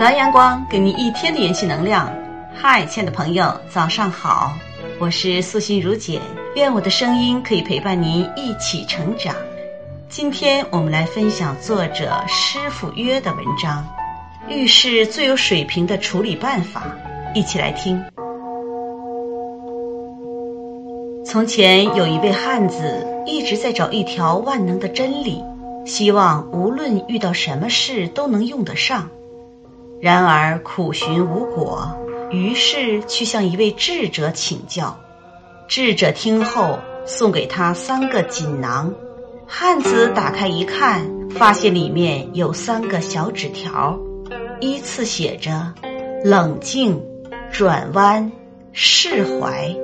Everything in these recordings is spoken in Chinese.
早安阳光，给你一天的元气能量。嗨，亲爱的朋友，早上好！我是素心如简，愿我的声音可以陪伴您一起成长。今天我们来分享作者师傅约的文章《遇事最有水平的处理办法》，一起来听。从前有一位汉子，一直在找一条万能的真理，希望无论遇到什么事都能用得上。然而苦寻无果，于是去向一位智者请教。智者听后，送给他三个锦囊。汉子打开一看，发现里面有三个小纸条，依次写着：冷静、转弯、释怀。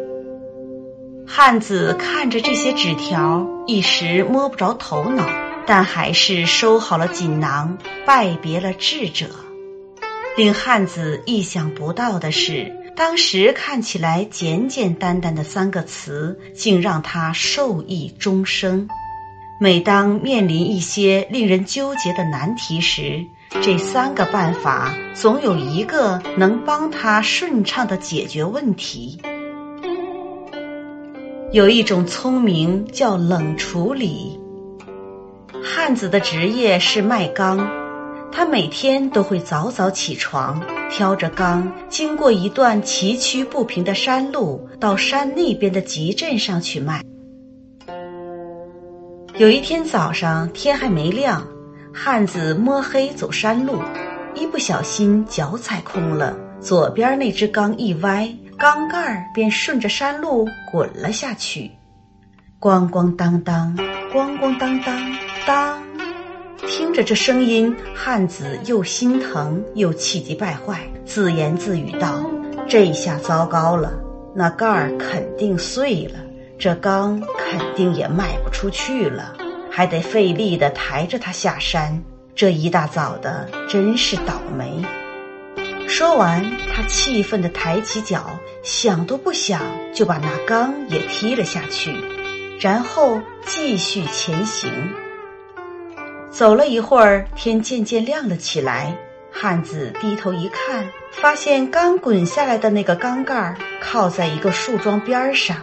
汉子看着这些纸条，一时摸不着头脑，但还是收好了锦囊，拜别了智者。令汉子意想不到的是，当时看起来简简单单的三个词，竟让他受益终生。每当面临一些令人纠结的难题时，这三个办法总有一个能帮他顺畅的解决问题。有一种聪明叫冷处理。汉子的职业是卖钢。他每天都会早早起床，挑着缸，经过一段崎岖不平的山路，到山那边的集镇上去卖。有一天早上，天还没亮，汉子摸黑走山路，一不小心脚踩空了，左边那只缸一歪，缸盖便顺着山路滚了下去，咣咣当当，咣咣当当当。听着这声音，汉子又心疼又气急败坏，自言自语道：“这下糟糕了，那盖儿肯定碎了，这缸肯定也卖不出去了，还得费力的抬着它下山。这一大早的，真是倒霉。”说完，他气愤的抬起脚，想都不想就把那缸也踢了下去，然后继续前行。走了一会儿，天渐渐亮了起来。汉子低头一看，发现刚滚下来的那个缸盖靠在一个树桩边上。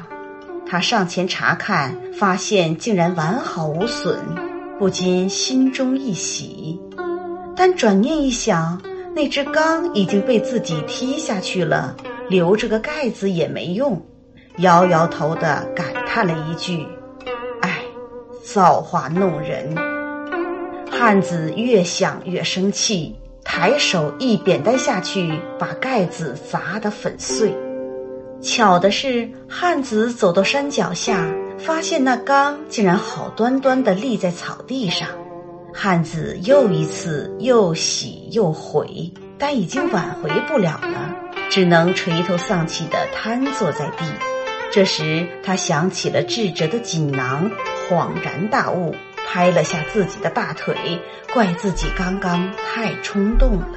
他上前查看，发现竟然完好无损，不禁心中一喜。但转念一想，那只缸已经被自己踢下去了，留着个盖子也没用，摇摇头的感叹了一句：“唉，造化弄人。”汉子越想越生气，抬手一扁担下去，把盖子砸得粉碎。巧的是，汉子走到山脚下，发现那缸竟然好端端地立在草地上。汉子又一次又喜又悔，但已经挽回不了了，只能垂头丧气地瘫坐在地。这时，他想起了智者的锦囊，恍然大悟。拍了下自己的大腿，怪自己刚刚太冲动了。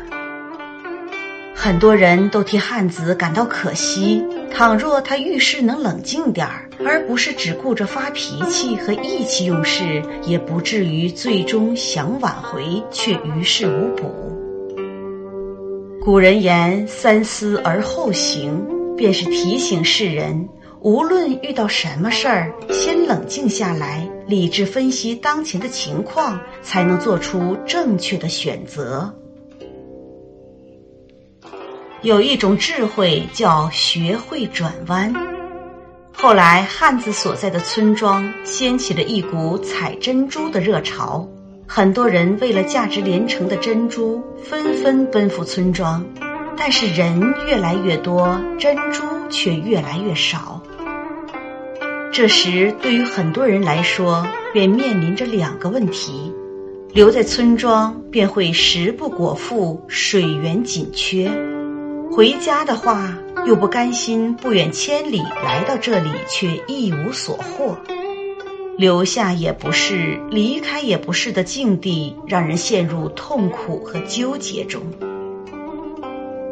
很多人都替汉子感到可惜。倘若他遇事能冷静点儿，而不是只顾着发脾气和意气用事，也不至于最终想挽回却于事无补。古人言“三思而后行”，便是提醒世人。无论遇到什么事儿，先冷静下来，理智分析当前的情况，才能做出正确的选择。有一种智慧叫学会转弯。后来，汉子所在的村庄掀起了一股采珍珠的热潮，很多人为了价值连城的珍珠，纷纷奔赴村庄。但是人越来越多，珍珠却越来越少。这时，对于很多人来说，便面临着两个问题：留在村庄便会食不果腹、水源紧缺；回家的话，又不甘心不远千里来到这里却一无所获。留下也不是，离开也不是的境地，让人陷入痛苦和纠结中。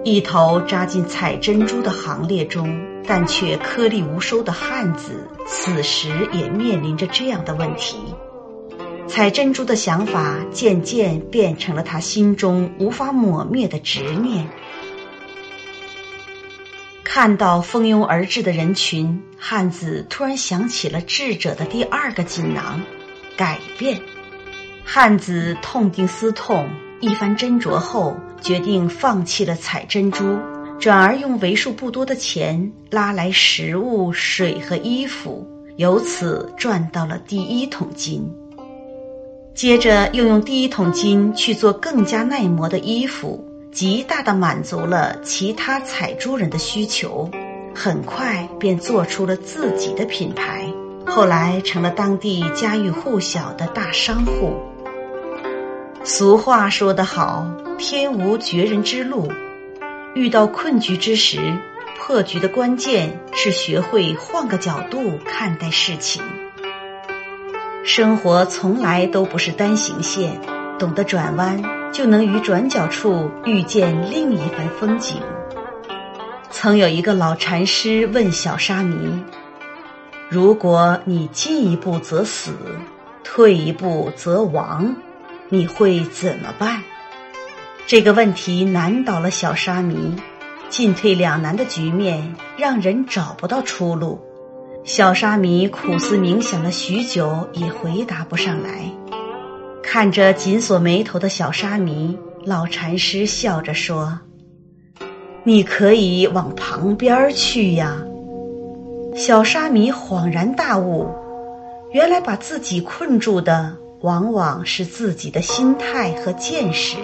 一头扎进采珍珠的行列中，但却颗粒无收的汉子，此时也面临着这样的问题：采珍珠的想法渐渐变成了他心中无法抹灭的执念。看到蜂拥而至的人群，汉子突然想起了智者的第二个锦囊——改变。汉子痛定思痛，一番斟酌后，决定放弃了采珍珠，转而用为数不多的钱拉来食物、水和衣服，由此赚到了第一桶金。接着又用第一桶金去做更加耐磨的衣服。极大的满足了其他采珠人的需求，很快便做出了自己的品牌，后来成了当地家喻户晓的大商户。俗话说得好：“天无绝人之路。”遇到困局之时，破局的关键是学会换个角度看待事情。生活从来都不是单行线，懂得转弯。就能于转角处遇见另一番风景。曾有一个老禅师问小沙弥：“如果你进一步则死，退一步则亡，你会怎么办？”这个问题难倒了小沙弥，进退两难的局面让人找不到出路。小沙弥苦思冥想了许久，也回答不上来。看着紧锁眉头的小沙弥，老禅师笑着说：“你可以往旁边去呀。”小沙弥恍然大悟，原来把自己困住的往往是自己的心态和见识。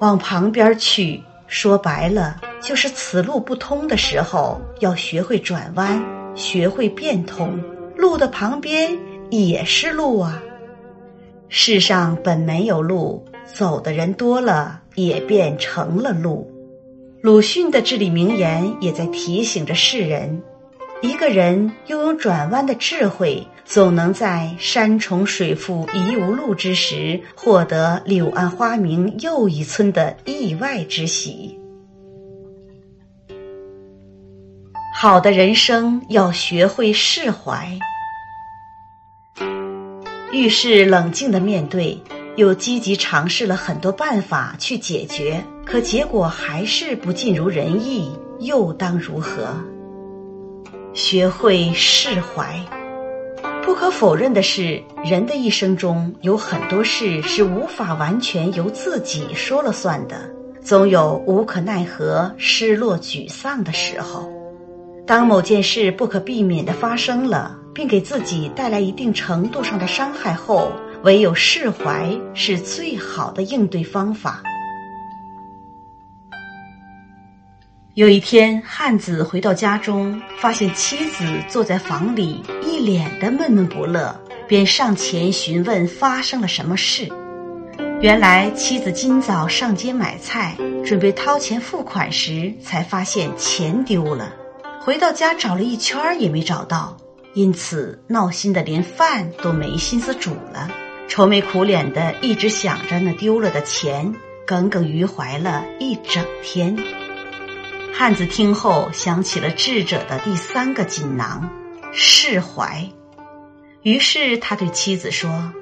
往旁边去，说白了就是此路不通的时候，要学会转弯，学会变通。路的旁边也是路啊。世上本没有路，走的人多了，也变成了路。鲁迅的至理名言也在提醒着世人：一个人拥有转弯的智慧，总能在山重水复疑无路之时，获得柳暗花明又一村的意外之喜。好的人生要学会释怀。遇事冷静的面对，又积极尝试了很多办法去解决，可结果还是不尽如人意，又当如何？学会释怀。不可否认的是，人的一生中有很多事是无法完全由自己说了算的，总有无可奈何、失落、沮丧的时候。当某件事不可避免的发生了。并给自己带来一定程度上的伤害后，唯有释怀是最好的应对方法。有一天，汉子回到家中，发现妻子坐在房里，一脸的闷闷不乐，便上前询问发生了什么事。原来，妻子今早上街买菜，准备掏钱付款时，才发现钱丢了。回到家找了一圈也没找到。因此闹心的连饭都没心思煮了，愁眉苦脸的一直想着那丢了的钱，耿耿于怀了一整天。汉子听后想起了智者的第三个锦囊——释怀，于是他对妻子说：“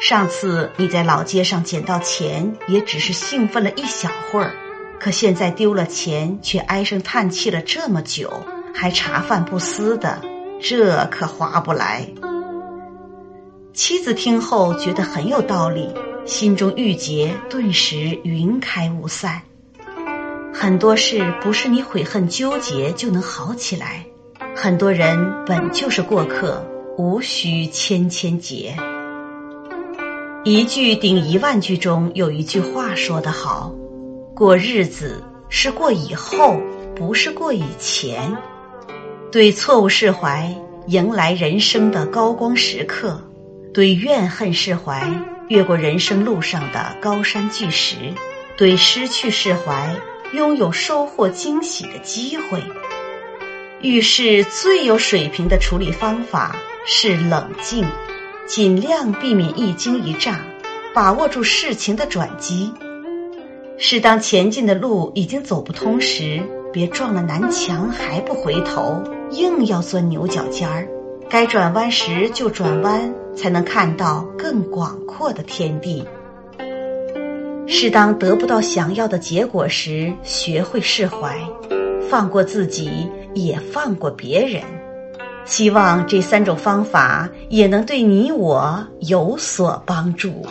上次你在老街上捡到钱，也只是兴奋了一小会儿，可现在丢了钱，却唉声叹气了这么久，还茶饭不思的。”这可划不来。妻子听后觉得很有道理，心中郁结顿时云开雾散。很多事不是你悔恨纠结就能好起来，很多人本就是过客，无需千千结。一句顶一万句中有一句话说得好：过日子是过以后，不是过以前。对错误释怀，迎来人生的高光时刻；对怨恨释怀，越过人生路上的高山巨石；对失去释怀，拥有收获惊喜的机会。遇事最有水平的处理方法是冷静，尽量避免一惊一乍，把握住事情的转机。是当前进的路已经走不通时，别撞了南墙还不回头。硬要钻牛角尖儿，该转弯时就转弯，才能看到更广阔的天地。是当得不到想要的结果时，学会释怀，放过自己，也放过别人。希望这三种方法也能对你我有所帮助。